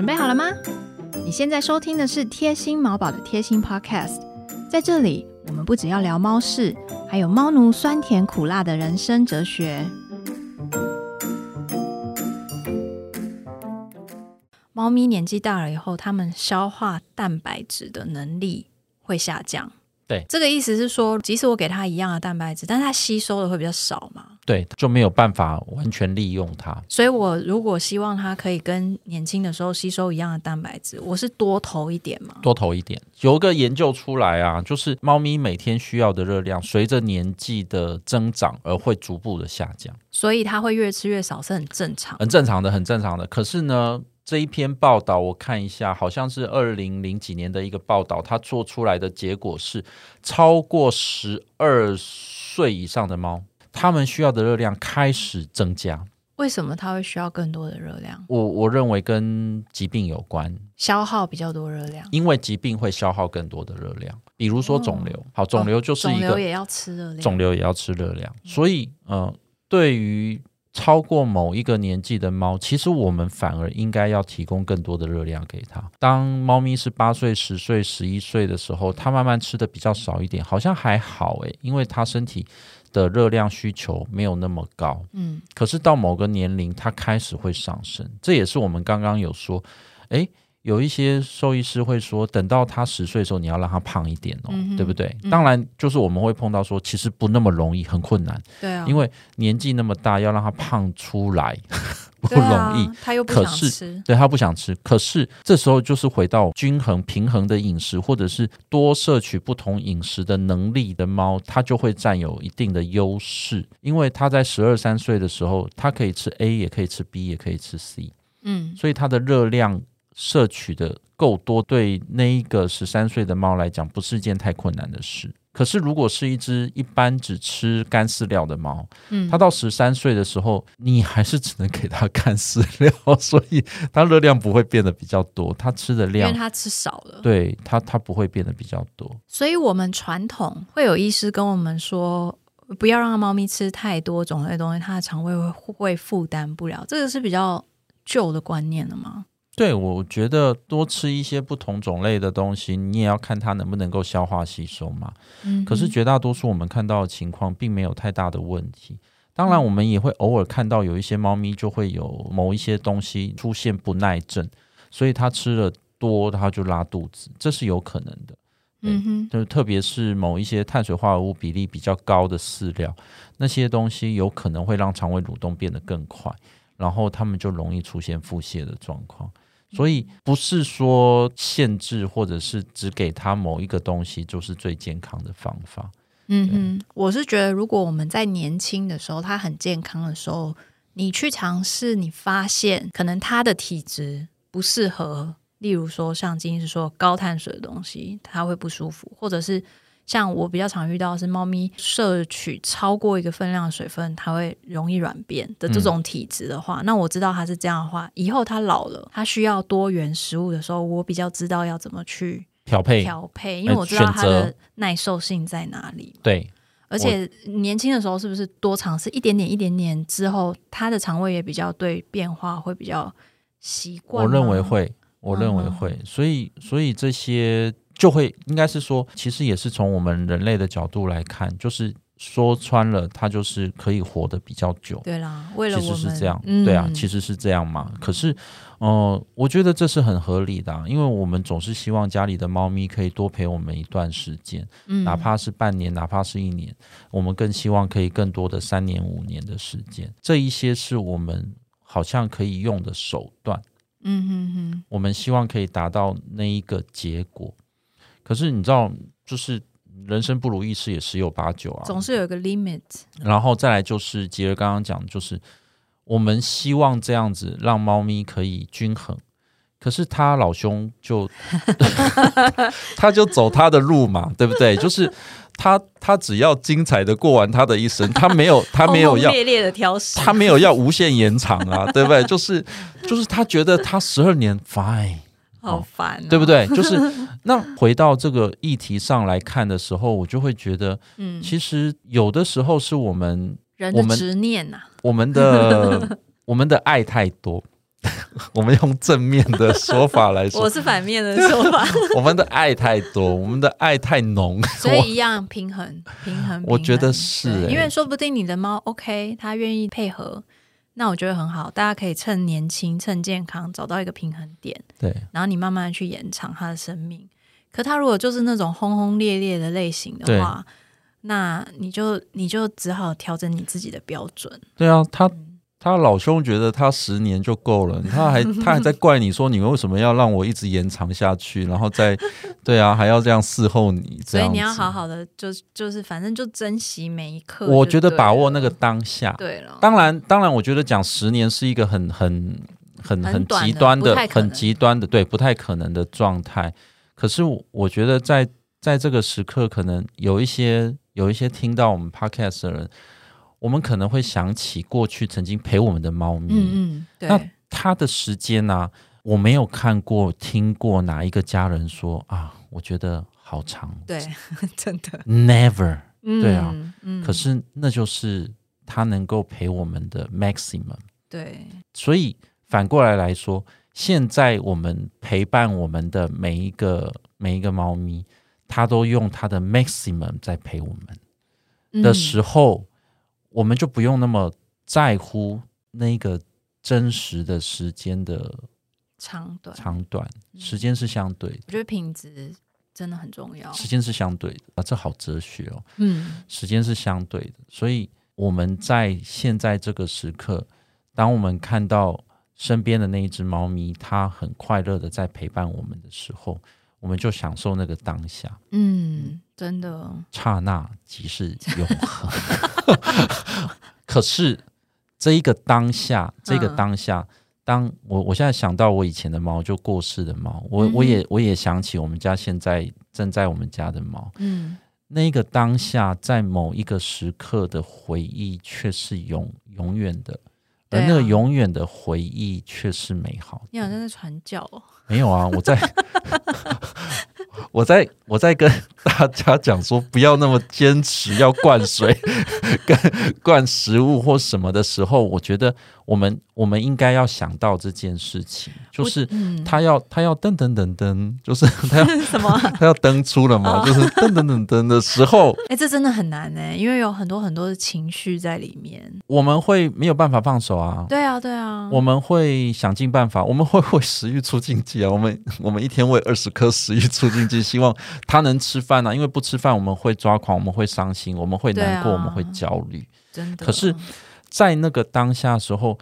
准备好了吗？你现在收听的是贴心毛宝的贴心 Podcast，在这里我们不只要聊猫事，还有猫奴酸甜苦辣的人生哲学。猫咪年纪大了以后，它们消化蛋白质的能力会下降。对这个意思是说，即使我给它一样的蛋白质，但是它吸收的会比较少嘛。对，就没有办法完全利用它。所以我如果希望它可以跟年轻的时候吸收一样的蛋白质，我是多投一点嘛。多投一点。有一个研究出来啊，就是猫咪每天需要的热量，随着年纪的增长而会逐步的下降，所以它会越吃越少是很正常。很正常的，很正常的。可是呢，这一篇报道我看一下，好像是二零零几年的一个报道，它做出来的结果是，超过十二岁以上的猫，它们需要的热量开始增加。为什么它会需要更多的热量？我我认为跟疾病有关，消耗比较多热量，因为疾病会消耗更多的热量，比如说肿瘤。好，肿瘤就是一个肿瘤也要吃热量。肿瘤也要吃热量，所以呃，对于超过某一个年纪的猫，其实我们反而应该要提供更多的热量给它。当猫咪是八岁、十岁、十一岁的时候，它慢慢吃的比较少一点，好像还好诶，因为它身体的热量需求没有那么高。嗯，可是到某个年龄，它开始会上升，这也是我们刚刚有说，诶，有一些兽医师会说，等到他十岁的时候，你要让他胖一点哦，嗯对不对？嗯。当然，就是我们会碰到说，其实不那么容易，很困难，对啊，因为年纪那么大，要让他胖出来 不容易。他又不想可是吃。对他不想吃，可是这时候就是回到均衡、平衡的饮食，或者是多摄取不同饮食的能力的猫，它就会占有一定的优势，因为它在十二三岁的时候，它可以吃 A，也可以吃 B，也可以吃 C，嗯，所以它的热量摄取的够多，对那一个十三岁的猫来讲，不是一件太困难的事。可是，如果是一只一般只吃干饲料的猫，嗯它到十三岁的时候，你还是只能给它干饲料，所以它热量不会变得比较多，它吃的量因为量，它吃少了。对它它不会变得比较多。所以我们传统会有医师跟我们说，不要让猫咪吃太多种类的东西，它的肠胃会会负担不了。这个是比较旧的观念了吗？对，我觉得多吃一些不同种类的东西，你也要看它能不能够消化吸收嘛。嗯，可是绝大多数我们看到的情况，并没有太大的问题。当然，我们也会偶尔看到有一些猫咪就会有某一些东西出现不耐症，所以它吃了多，它就拉肚子，这是有可能的。嗯哼，就是特别是某一些碳水化合物比例比较高的饲料，那些东西有可能会让肠胃蠕动变得更快，然后它们就容易出现腹泻的状况。所以不是说限制或者是只给他某一个东西就是最健康的方法。嗯哼，我是觉得，如果我们在年轻的时候，他很健康的时候，你去尝试，你发现可能他的体质不适合，例如说像今天是说高碳水的东西，他会不舒服，或者是像我比较常遇到的是猫咪摄取超过一个分量的水分，它会容易软便的这种体质的话，那我知道它是这样的话，以后它老了，它需要多元食物的时候，我比较知道要怎么去调配调配，因为我知道它的耐受性在哪里。对而且年轻的时候是不是多尝试一点点、一点点之后，他的肠胃也比较对变化会比较习惯？我认为会，我认为嗯会，所以所以这些就会应该是说，其实也是从我们人类的角度来看，就是说穿了，它就是可以活得比较久。对啦，为了其我们实是这样，嗯对啊，其实是这样嘛。可是，呃，我觉得这是很合理的啊、因为我们总是希望家里的猫咪可以多陪我们一段时间，嗯哪怕是半年，哪怕是一年，我们更希望可以更多的三年、五年的时间。这一些是我们好像可以用的手段，嗯哼哼，我们希望可以达到那一个结果。可是你知道，就是人生不如意事也十有八九啊，总是有一个 limit。然后再来就是杰儿刚刚讲，就是我们希望这样子让猫咪可以均衡，可是他老兄就 他就走他的路嘛，对不对？就是他他只要精彩的过完他的一生，他没有 他没有要烈的挑食，他没有要无限延长啊，对不对？就是就是他觉得他十二年 fine。好烦、哦，对不？对？就是那回到这个议题上来看的时候，我就会觉得，嗯，其实有的时候是我们人的执念呐、我们的 我们的爱太多，我们用正面的说法来说，我是反面的说法，我们的爱太多，我们的爱太浓，所以一样平衡，平衡。我觉得是，因为说不定你的猫 OK，它愿意配合，那我觉得很好。大家可以趁年轻、趁健康找到一个平衡点，对，然后你慢慢的去延长他的生命。可他如果就是那种轰轰烈烈的类型的话，那你就你就只好调整你自己的标准。对啊，他。他老兄觉得他十年就够了，他还他还在怪你说你为什么要让我一直延长下去，然后再 对啊还要这样伺候你，所以你要好好的就就是反正就珍惜每一刻。我觉得把握那个当下。对了，当然当然，我觉得讲十年是一个很很很很极端的很极端的对不太可能的状态。可是我觉得在在这个时刻，可能有一些有一些听到我们 podcast 的人。我们可能会想起过去曾经陪我们的猫咪，嗯嗯，那它的时间呢？我没有看过、听过哪一个家人说啊，我觉得好长。对，真的，never，对啊，嗯，可是那就是它能够陪我们的 maximum。对，所以反过来来说，现在我们陪伴我们的每一个每一个猫咪，它都用它的 maximum 在陪我们的时候。我们就不用那么在乎那个真实的时间的长短，长短时间是相对的。我觉得品质真的很重要，时间是相对的啊，这好哲学哦。嗯，时间是相对的，所以我们在现在这个时刻，当我们看到身边的那一只猫咪，它很快乐的在陪伴我们的时候，我们就享受那个当下。嗯。真的，刹那即是永恒。可是这一个当下，这个当下，当我我现在想到我以前的猫，就过世的猫，我我也我也想起我们家现在正在我们家的猫。嗯，那个当下，在某一个时刻的回忆，却是永永远的，而那个永远的回忆却是美好。你好像在传教哦？没有啊，我在。我在我在跟 大家讲说，不要那么坚持要灌水、跟灌食物或什么的时候，我觉得我们我们应该要想到这件事情，就是他要他要噔噔噔噔，就是 他要什么？他要登出了嘛？就是噔噔噔噔的时候，哎，这真的很难呢，因为有很多很多的情绪在里面，我们会没有办法放手啊。对啊，对啊，我们会想尽办法，我们会为食欲出境界啊。我们我们一天喂二十颗食欲出境剂，希望他能吃饭啊。因为不吃饭，我们会抓狂，我们会伤心，我们会难过，我们会焦虑。真的。可是，在那个当下时候，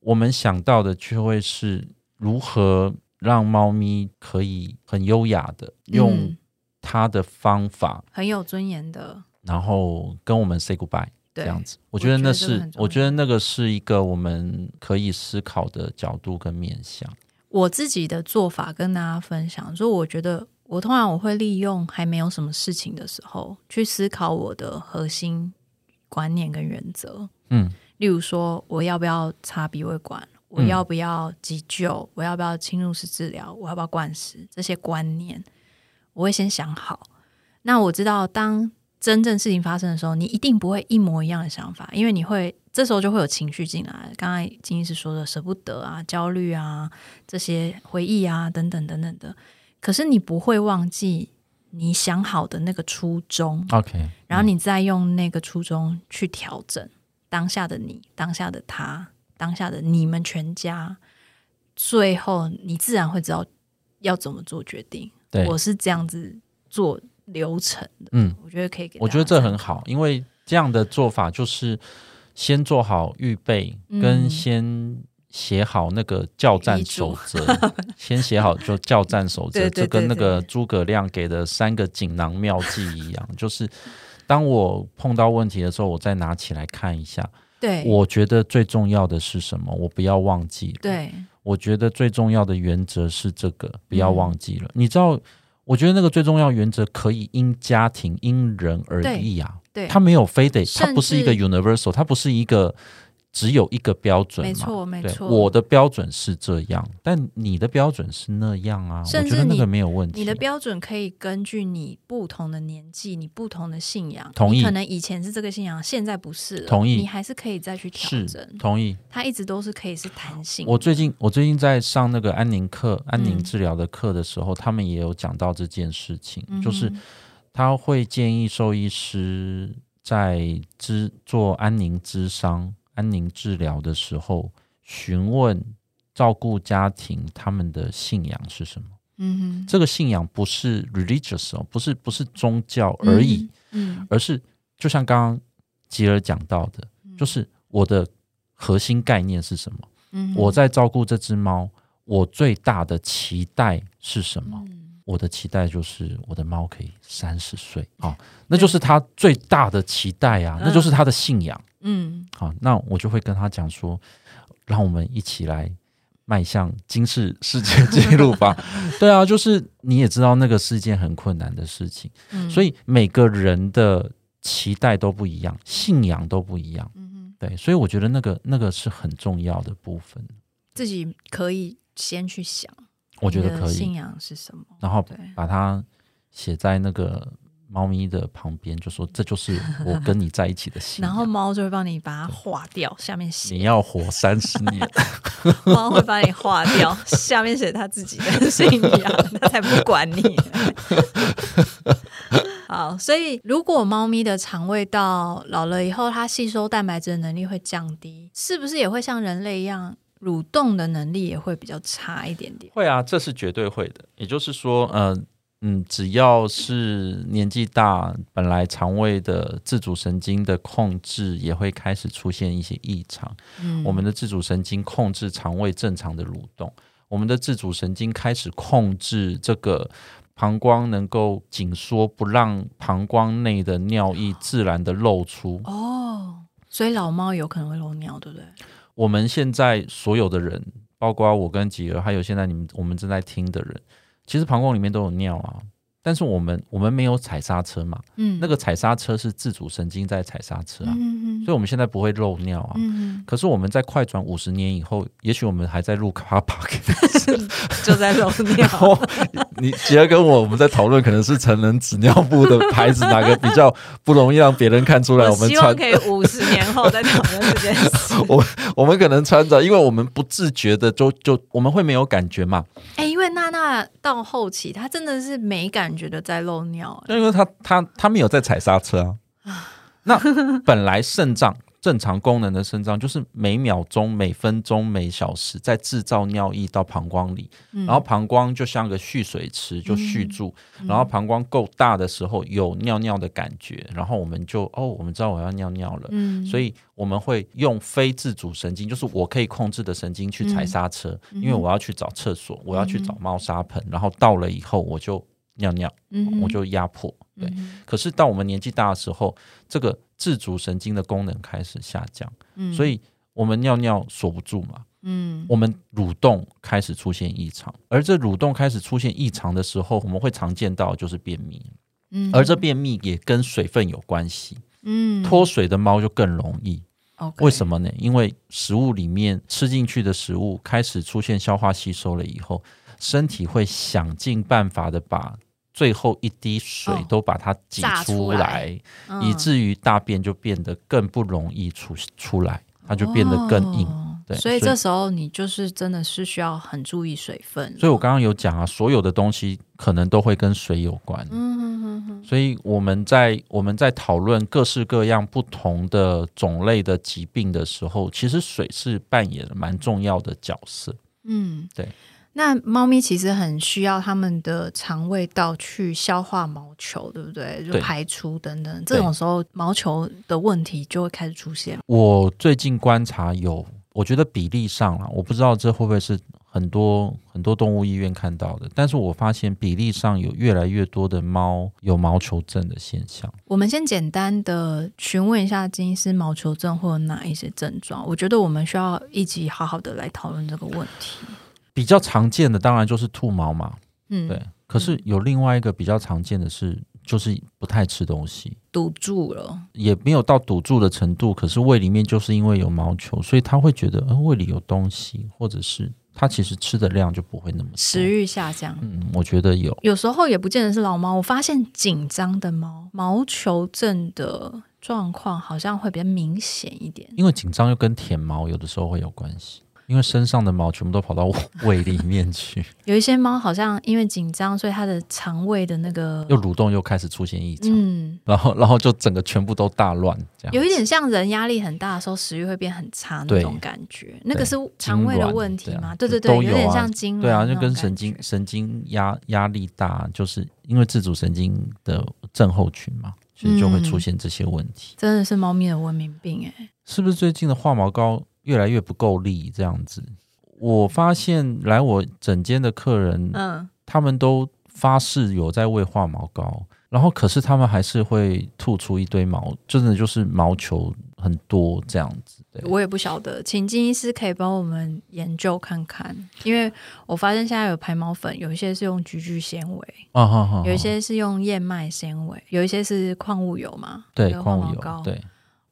我们想到的却会是如何让猫咪可以很优雅的用它的方法，很有尊严的，然后跟我们 say goodbye 这样子。我觉得那是，我觉得那个是一个我们可以思考的角度跟面向。我自己的做法跟大家分享，所以我觉得我通常我会利用还没有什么事情的时候，去思考我的核心观念跟原则。嗯，例如说我要不要插鼻胃管，我要不要急救，我要不要侵入式治疗，我要不要灌食，这些观念我会先想好。那我知道当。真正事情发生的时候，你一定不会一模一样的想法，因为你会这时候就会有情绪进来。刚才金医师说的舍不得啊、焦虑啊、这些回忆啊等等等等的，可是你不会忘记你想好的那个初衷。OK，然后你再用那个初衷去调整当下的你、当下的他、当下的你们全家，最后你自然会知道要怎么做决定。对我是这样子做。流程的，嗯，我觉得可以给，我觉得这很好，因为这样的做法就是先做好预备，跟先写好那个教战守则，先写好就教战守则，就跟那个诸葛亮给的三个锦囊妙计一样，就是当我碰到问题的时候，我再拿起来看一下，对，我觉得最重要的是什么，我不要忘记，对，我觉得最重要的原则是这个，不要忘记了，你知道。我觉得那个最重要原则可以因家庭因人而异啊，对，它没有非得，它不是一个 universal，它不是一个只有一个标准嘛，没错没，错。我的标准是这样，但你的标准是那样啊，我甚至你觉得那个没有问题。你的标准可以根据你不同的年纪、你不同的信仰，同意可能以前是这个信仰，现在不是了，同意你还是可以再去调是整。同意。它一直都是可以是弹性。我最近我最近在上那个安宁课、安宁嗯治疗的课的时候，他们也有讲到这件事情，嗯就是他会建议兽医师在咨做安宁之商、安宁治疗的时候，询问照顾家庭他们的信仰是什么。嗯哼这个信仰不是 religious 哦，不是不是宗教而已，，嗯而是就像刚刚吉尔讲到的，就是我的核心概念是什么？嗯我在照顾这只猫，我最大的期待是什么？嗯我的期待就是我的猫可以三十岁啊、那就是他最大的期待啊，嗯那就是他的信仰。嗯好，那我就会跟他讲说，让我们一起来迈向今世世界纪录吧。对啊，就是你也知道，那个是一件很困难的事情，嗯，所以每个人的期待都不一样，信仰都不一样。嗯哼对，所以我觉得那个那个是很重要的部分，自己可以先去想，我觉得可以信。仰是什么？然后，把它写在那个猫咪的旁边，就说这就是 我跟你在一起的信仰。然后猫就会帮你把它划掉，下面写你要活三十年，猫会帮你划掉，下面写它自己的信仰，它才不管你。好，所以如果猫咪的肠胃道老了以后，它吸收蛋白质的能力会降低，是不是也会像人类一样，蠕动的能力也会比较差一点点？会啊，这是绝对会的。也就是说，呃，嗯，只要是年纪大，本来肠胃的自主神经的控制也会开始出现一些异常。嗯我们的自主神经控制肠胃正常的蠕动，我们的自主神经开始控制这个膀胱能够紧缩，不让膀胱内的尿液自然的漏出。哦，所以老猫有可能会漏尿，对不对？我们现在所有的人，包括我跟吉儿，还有现在你们我们正在听的人，其实膀胱里面都有尿啊。但是我们我们没有踩刹车嘛，嗯，那个踩刹车是自主神经在踩刹车啊，嗯所以我们现在不会漏尿啊。嗯，可是我们在快转五十年以后，也许我们还在录卡巴克。就在漏然尿。后 你杰儿跟我我们在讨论，可能是成人纸尿布的牌子哪个比较不容易让别人看出来。我我们穿希望可以五十年后再讨论这件事。我我们可能穿着，因为我们不自觉的就就我们会没有感觉嘛，哎、因为娜娜到后期，她真的是没感觉的在漏尿、哎因为她她她没有在踩刹车啊。那本来肾脏正常功能的肾脏就是每秒钟、每分钟、每小时在制造尿液到膀胱里，嗯。然后膀胱就像个蓄水池，就蓄住，然后膀胱够大的时候有尿尿的感觉，然后我们就哦，我们知道我要尿尿了。嗯。所以我们会用非自主神经，就是我可以控制的神经去踩刹车，因为我要去找厕所，我要去找猫砂盆，然后到了以后我就尿尿，嗯。我就压迫。对，嗯。可是到我们年纪大的时候，这个自主神经的功能开始下降，嗯。所以我们尿尿锁不住嘛，嗯。我们蠕动开始出现异常，而这蠕动开始出现异常的时候，我们会常见到就是便秘，嗯。而这便秘也跟水分有关系，嗯。脱水的猫就更容易。为什么呢？因为食物里面吃进去的食物开始出现消化吸收了以后，身体会想尽办法的把最后一滴水哦都把它挤榨出出来以至于大便就变得更不容易出出来，它就变得更硬。哦对所以这时候你就是真的是需要很注意水分。所以我刚刚有讲啊，所有的东西可能都会跟水有关。所以我们在我们在讨论各式各样不同的种类的疾病的时候，其实水是扮演蛮重要的角色。嗯，对。那猫咪其实很需要它们的肠胃道去消化毛球，对不对？就排出等等，这种时候毛球的问题就会开始出现。我最近观察有，我觉得比例上啦，我不知道这会不会是很多很多动物医院看到的，但是我发现比例上有越来越多的猫有毛球症的现象。我们先简单的询问一下金医师毛球症会有哪一些症状？我觉得我们需要一起好好的来讨论这个问题。比较常见的当然就是兔毛嘛，嗯，对。可是有另外一个比较常见的是就是不太吃东西，堵住了，也没有到堵住的程度，可是胃里面就是因为有毛球，所以他会觉得呃胃里有东西，或者是它其实吃的量就不会那么多食。欲下降。嗯，我觉得有。有时候也不见得是老猫，我发现紧张的猫毛球症的状况好像会比较明显一点。因为紧张又跟舔毛有的时候会有关系，因为身上的毛全部都跑到 胃里面去，有一些猫好像因为紧张，所以它的肠胃的那个又蠕动又开始出现异常，嗯，然后然后就整个全部都大乱这样。有一点像人压力很大的时候，食欲会变很差那种感觉。那个是肠胃的问题吗？对痉对对，有点像痉挛对啊，就跟神经神经压压力大，就是因为自主神经的症候群嘛，所以就会出现这些问题。真的是猫咪的文明病哎、是不是最近的化毛膏越来越不够力？这样子，我发现来我整间的客人，嗯，他们都发誓有在喂化毛膏，然后可是他们还是会吐出一堆毛，真的就是毛球很多这样子。对，我也不晓得，请金医师可以帮我们研究看看，因为我发现现在有排毛粉，有一些是用菊苣纤维，啊哈哈，有一些是用燕麦纤维，有一些是矿物油嘛，对有矿物油对，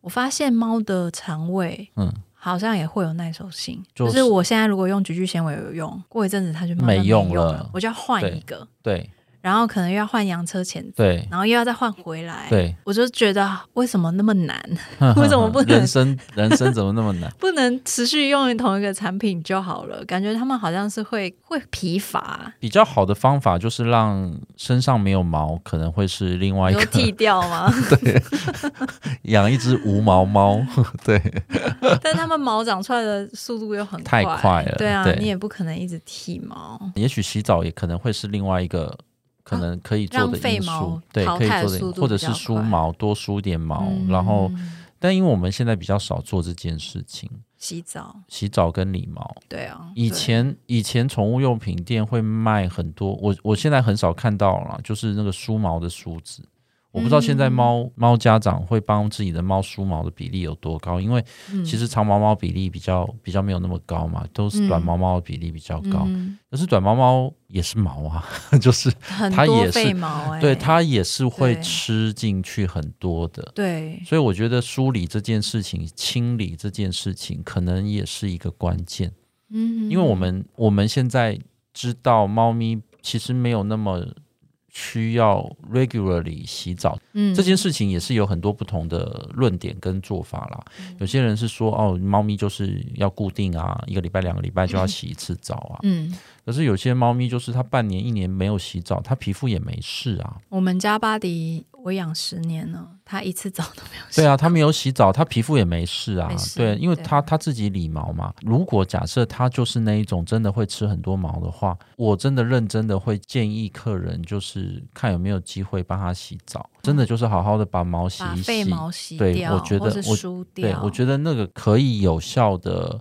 我发现猫的肠胃嗯，好像也会有耐受性，就就是是我现在如果用菊苣纤维有用，过一阵子它就没用用了我就要换一个，对然后可能又要换洋车钳子，对然后又要再换回来，对，我就觉得为什么那么难？为什么不能人生 人生怎么那么难？不能持续用同一个产品就好了？感觉他们好像是会会疲乏，比较好的方法就是让身上没有毛，可能会是另外一有个剃掉吗？对养一只无毛猫，对但他们毛长出来的速度又很太快了对啊，对你也不可能一直剃毛。也许洗澡也可能会是另外一个可能可以做的因素，对，可以做的，或者是梳毛，多梳点毛，嗯。然后，但因为我们现在比较少做这件事情，洗澡，洗澡跟理毛。对啊，以前以前宠物用品店会卖很多，我我现在很少看到了，就是那个梳毛的梳子。我不知道现在嗯。猫猫家长会帮自己的猫梳毛的比例有多高，因为嗯。其实长毛猫比例比较比较没有那么高嘛，都是短嗯毛猫的比例比较高。嗯。可是短毛猫也是毛啊，就是它也是对它也是会吃进去很多的。对。所以我觉得梳理这件事情、清理这件事情，可能也是一个关键。嗯，因为我们我们现在知道，猫咪其实没有那么需要 regularly 洗澡，嗯这件事情也是有很多不同的论点跟做法啦。嗯有些人是说，哦，猫咪就是要固定啊，一个礼拜、两个礼拜就要洗一次澡啊。嗯，可是有些猫咪就是它半年、一年没有洗澡，它皮肤也没事啊。我们家巴迪我养十年了，他一次 澡都没有洗。对啊，他没有洗澡，他皮肤也没事啊对，因为对它它自己理毛嘛。如果假设他就是那一种真的会吃很多毛的话，我真的认真的会建议客人就是看有没有机会帮他洗澡，真的就是好好的把毛洗把一洗。废毛洗对掉，我觉得我梳对掉。，我觉得那个可以有效的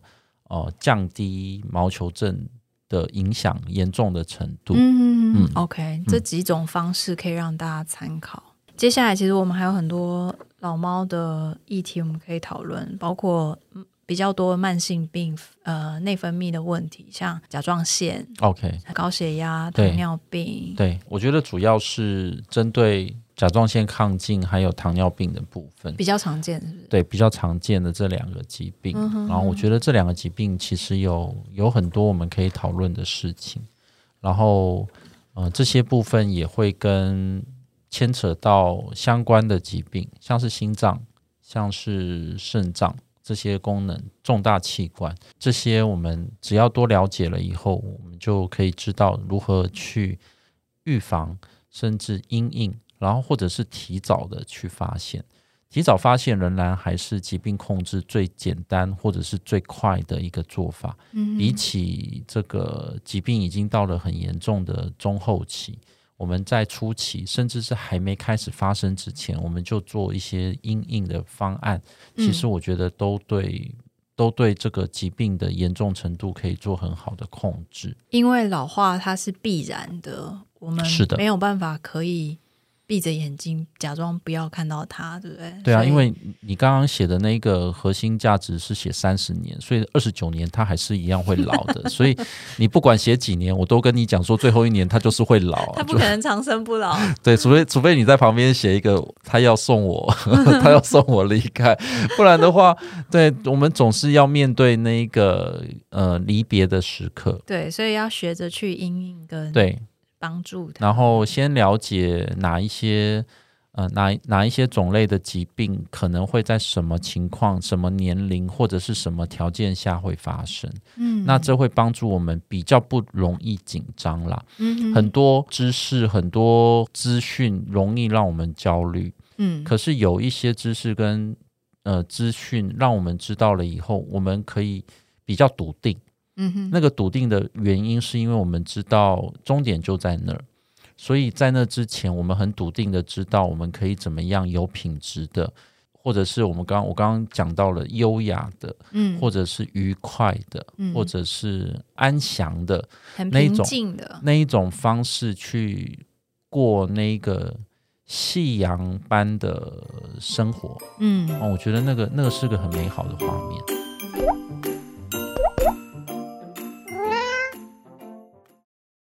呃降低毛球症的影响严重的程度。嗯嗯嗯 o k 这几种方式可以让大家参考。接下来，其实我们还有很多老猫的议题，我们可以讨论，包括嗯比较多慢性病、呃内分泌的问题，像甲状腺、OK，高血压、糖尿病。对我觉得主要是针对甲状腺亢进还有糖尿病的部分。比较常见，是不是？对比较常见的这两个疾病，嗯哼然后我觉得这两个疾病其实有有很多我们可以讨论的事情，然后呃这些部分也会跟牵扯到相关的疾病，像是心脏、像是肾脏这些功能重大器官，这些我们只要多了解了以后，我们就可以知道如何去预防，甚至因应，然后或者是提早的去发现。提早发现仍然还是疾病控制最简单或者是最快的一个做法。嗯比起这个疾病已经到了很严重的中后期，我们在初期甚至是还没开始发生之前，我们就做一些因应的方案，其实我觉得都对。都对这个疾病的严重程度可以做很好的控制。因为老化它是必然的，我们是的没有办法可以闭着眼睛假装不要看到它，对不对？对啊，因为你刚刚写的那个核心价值是写三十年，所以二十九年它还是一样会老的。所以你不管写几年，我都跟你讲说，最后一年它就是会老。它不可能长生不老。对，除非除非你在旁边写一个他要送我，他要送我离开，不然的话，对我们总是要面对那个呃离别的时刻。对，所以要学着去应应跟对，帮助它。然后先了解哪一些呃哪哪一些种类的疾病可能会在什么情况、什么年龄或者是什么条件下会发生，嗯那这会帮助我们比较不容易紧张啦。嗯很多知识、很多资讯容易让我们焦虑，嗯可是有一些知识跟呃资讯让我们知道了以后，我们可以比较笃定。嗯哼那个笃定的原因是因为我们知道终点就在那儿，所以在那之前，我们很笃定的知道我们可以怎么样有品质的，或者是我们刚我刚刚讲到了优雅的，嗯或者是愉快的，嗯或者是安详的很平那一种静的，那一种方式去过那个夕阳般的生活。嗯哦，我觉得那个那个是个很美好的画面。